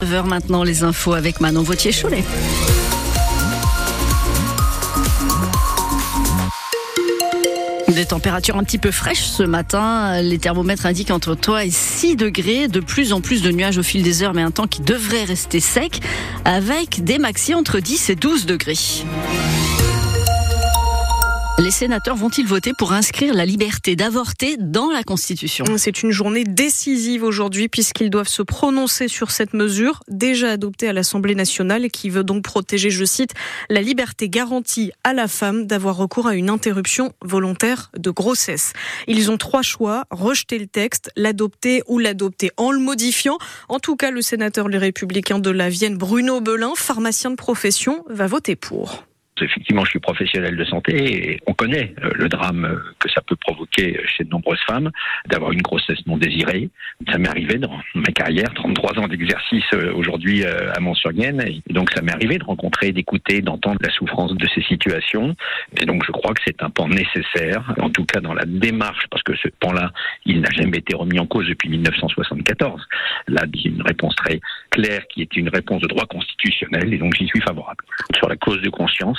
9h maintenant les infos avec Manon Vautier-Cholet. Des températures un petit peu fraîches ce matin. Les thermomètres indiquent entre toi et 6 degrés. De plus en plus de nuages au fil des heures, mais un temps qui devrait rester sec avec des maxi entre 10 et 12 degrés. Les sénateurs vont-ils voter pour inscrire la liberté d'avorter dans la Constitution? C'est une journée décisive aujourd'hui puisqu'ils doivent se prononcer sur cette mesure déjà adoptée à l'Assemblée nationale qui veut donc protéger, je cite, la liberté garantie à la femme d'avoir recours à une interruption volontaire de grossesse. Ils ont trois choix, rejeter le texte, l'adopter ou l'adopter en le modifiant. En tout cas, le sénateur Les Républicains de la Vienne, Bruno Belin, pharmacien de profession, va voter pour. Effectivement, je suis professionnel de santé et on connaît euh, le drame euh, que ça peut provoquer chez de nombreuses femmes d'avoir une grossesse non désirée. Ça m'est arrivé dans ma carrière, 33 ans d'exercice euh, aujourd'hui à et donc ça m'est arrivé de rencontrer, d'écouter, d'entendre la souffrance de ces situations. Et donc je crois que c'est un pan nécessaire, en tout cas dans la démarche, parce que ce pan-là, il n'a jamais été remis en cause depuis 1974. Là, il y a une réponse très claire qui est une réponse de droit constitutionnel, et donc j'y suis favorable. Sur la clause de conscience,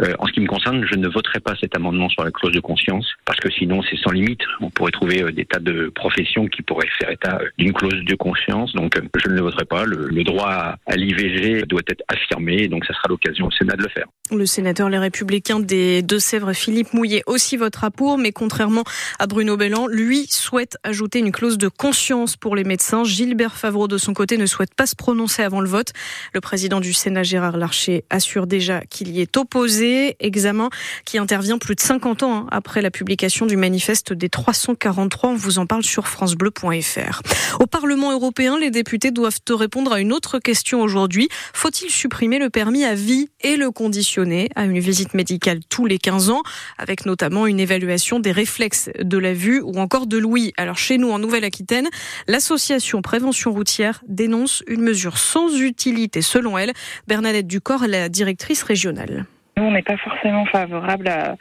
euh, en ce qui me concerne, je ne voterai pas cet amendement sur la clause de conscience parce que sinon c'est sans limite. On pourrait trouver euh, des tas de professions qui pourraient faire état euh, d'une clause de conscience. Donc je ne le voterai pas. Le, droit à l'IVG doit être affirmé. Donc ça sera l'occasion au Sénat de le faire. Le sénateur Les Républicains des Deux-Sèvres, Philippe Mouillet, aussi votera pour, mais contrairement à Bruno Bellan, lui souhaite ajouter une clause de conscience pour les médecins. Gilbert Favreau, de son côté, ne souhaite pas se prononcer avant le vote. Le président du Sénat, Gérard Larcher, assure déjà qu'il y est opposé. Examen qui intervient plus de 50 ans hein, après la publication du manifeste des 343. On vous en parle sur francebleu.fr. Au Parlement européen, les députés doivent répondre à une autre question aujourd'hui. Faut-il supprimer le permis à vie et le conditionner à une visite médicale tous les 15 ans, avec notamment une évaluation des réflexes de la vue ou encore de l'ouïe? Alors chez nous, en Nouvelle-Aquitaine, l'association Prévention routière dénonce une mesure sans utilité selon elle. Bernadette Ducor, la directrice régionale. On n'est pas forcément favorable à,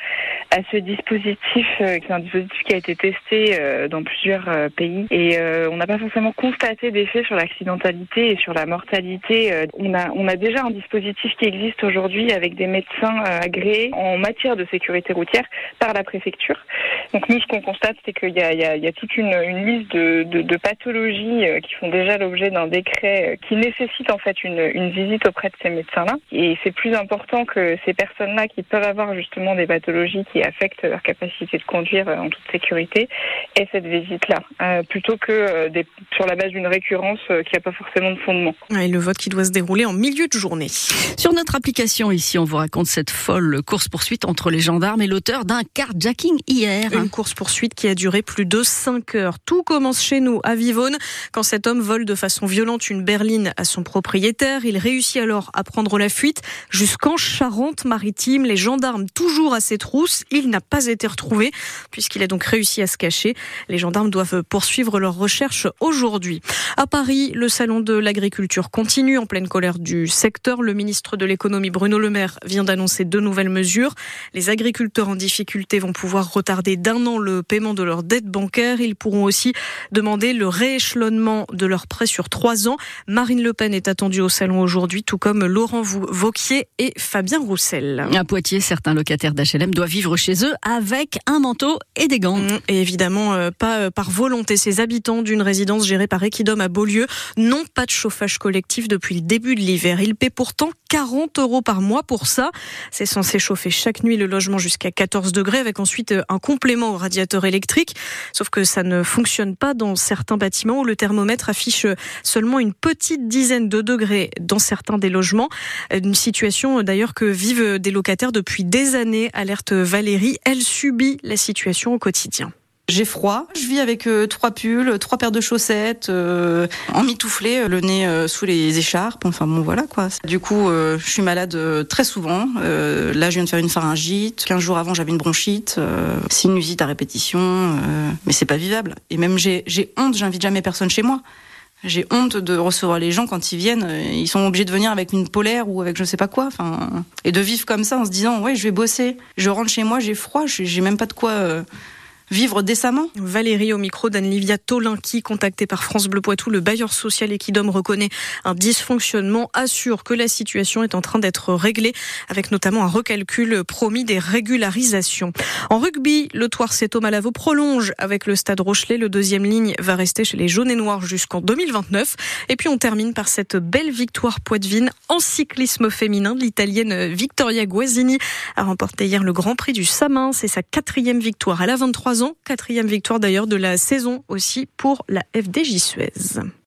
à ce dispositif, euh, qui est un dispositif qui a été testé euh, dans plusieurs euh, pays. Et on n'a pas forcément constaté d'effet sur l'accidentalité et sur la mortalité. On a, on a déjà un dispositif qui existe aujourd'hui avec des médecins agréés en matière de sécurité routière par la préfecture. Donc nous, ce qu'on constate, c'est qu'il y y, y a toute une, une liste de, de, de, pathologies qui font déjà l'objet d'un décret qui nécessite en fait une, une visite auprès de ces médecins-là. Et c'est plus important que ces personnes-là qui peuvent avoir justement des pathologies affectent leur capacité de conduire euh, en toute sécurité et cette visite-là, euh, plutôt que euh, des, sur la base d'une récurrence qui n'a pas forcément de fondement. Et le vote qui doit se dérouler en milieu de journée. Sur notre application ici, on vous raconte cette folle course-poursuite entre les gendarmes et l'auteur d'un carjacking hier. Une course-poursuite qui a duré plus de 5 heures. Tout commence chez nous, à Vivonne, quand cet homme vole de façon violente une berline à son propriétaire. Il réussit alors à prendre la fuite jusqu'en Charente-Maritime. Les gendarmes, toujours à ses trousses, il n'a pas été retrouvé puisqu'il a donc réussi à se cacher. Les gendarmes doivent poursuivre leurs recherches aujourd'hui. À Paris, le salon de l'agriculture continue en pleine colère du secteur. Le ministre de l'économie Bruno Le Maire vient d'annoncer deux nouvelles mesures. Les agriculteurs en difficulté vont pouvoir retarder d'un an le paiement de leurs dettes bancaires. Ils pourront aussi demander le rééchelonnement de leurs prêts sur trois ans. Marine Le Pen est attendue au salon aujourd'hui, tout comme Laurent Vauquier et Fabien Roussel. À Poitiers, certains locataires d'HLM doivent vivre chez eux avec un manteau et des gants. Et évidemment, euh, pas euh, par volonté. Ces habitants d'une résidence gérée par Equidom à Beaulieu n'ont pas de chauffage collectif depuis le début de l'hiver. Ils paient pourtant 40 euros par mois pour ça. C'est censé chauffer chaque nuit le logement jusqu'à 14 degrés avec ensuite euh, un complément au radiateur électrique. Sauf que ça ne fonctionne pas dans certains bâtiments où le thermomètre affiche seulement une petite dizaine de degrés dans certains des logements. Une situation d'ailleurs que vivent des locataires depuis des années, alerte Valérie elle subit la situation au quotidien. J'ai froid, je vis avec euh, trois pulls, trois paires de chaussettes, euh, en mitouflé, euh, le nez sous les écharpes, enfin bon voilà quoi. Du coup, je suis malade très souvent. là, je viens de faire une pharyngite. 15 jours avant, j'avais une bronchite, sinusite à répétition, mais c'est pas vivable. Et même j'ai honte, j'invite jamais personne chez moi. J'ai honte de recevoir les gens quand ils viennent. Ils sont obligés de venir avec une polaire ou avec je sais pas quoi. Enfin, et de vivre comme ça en se disant ouais, je vais bosser. Je rentre chez moi, j'ai froid, j'ai même pas de quoi vivre décemment. Valérie au micro d'Anne-Livia Tolinki, contactée par France Bleu Poitou, le bailleur social Equidom reconnaît un dysfonctionnement, assure que la situation est en train d'être réglée, avec notamment un recalcul promis des régularisations. En rugby, le Toirceto Malavo prolonge avec le Stade Rochelet. Le deuxième ligne va rester chez les jaunes et noirs jusqu'en 2029. Et puis on termine par cette belle victoire poitevine en cyclisme féminin. L'italienne Victoria Guasini a remporté hier le Grand Prix du Samin. C'est sa quatrième victoire. Elle a 23 quatrième victoire d'ailleurs de la saison aussi pour la FDJ Suez.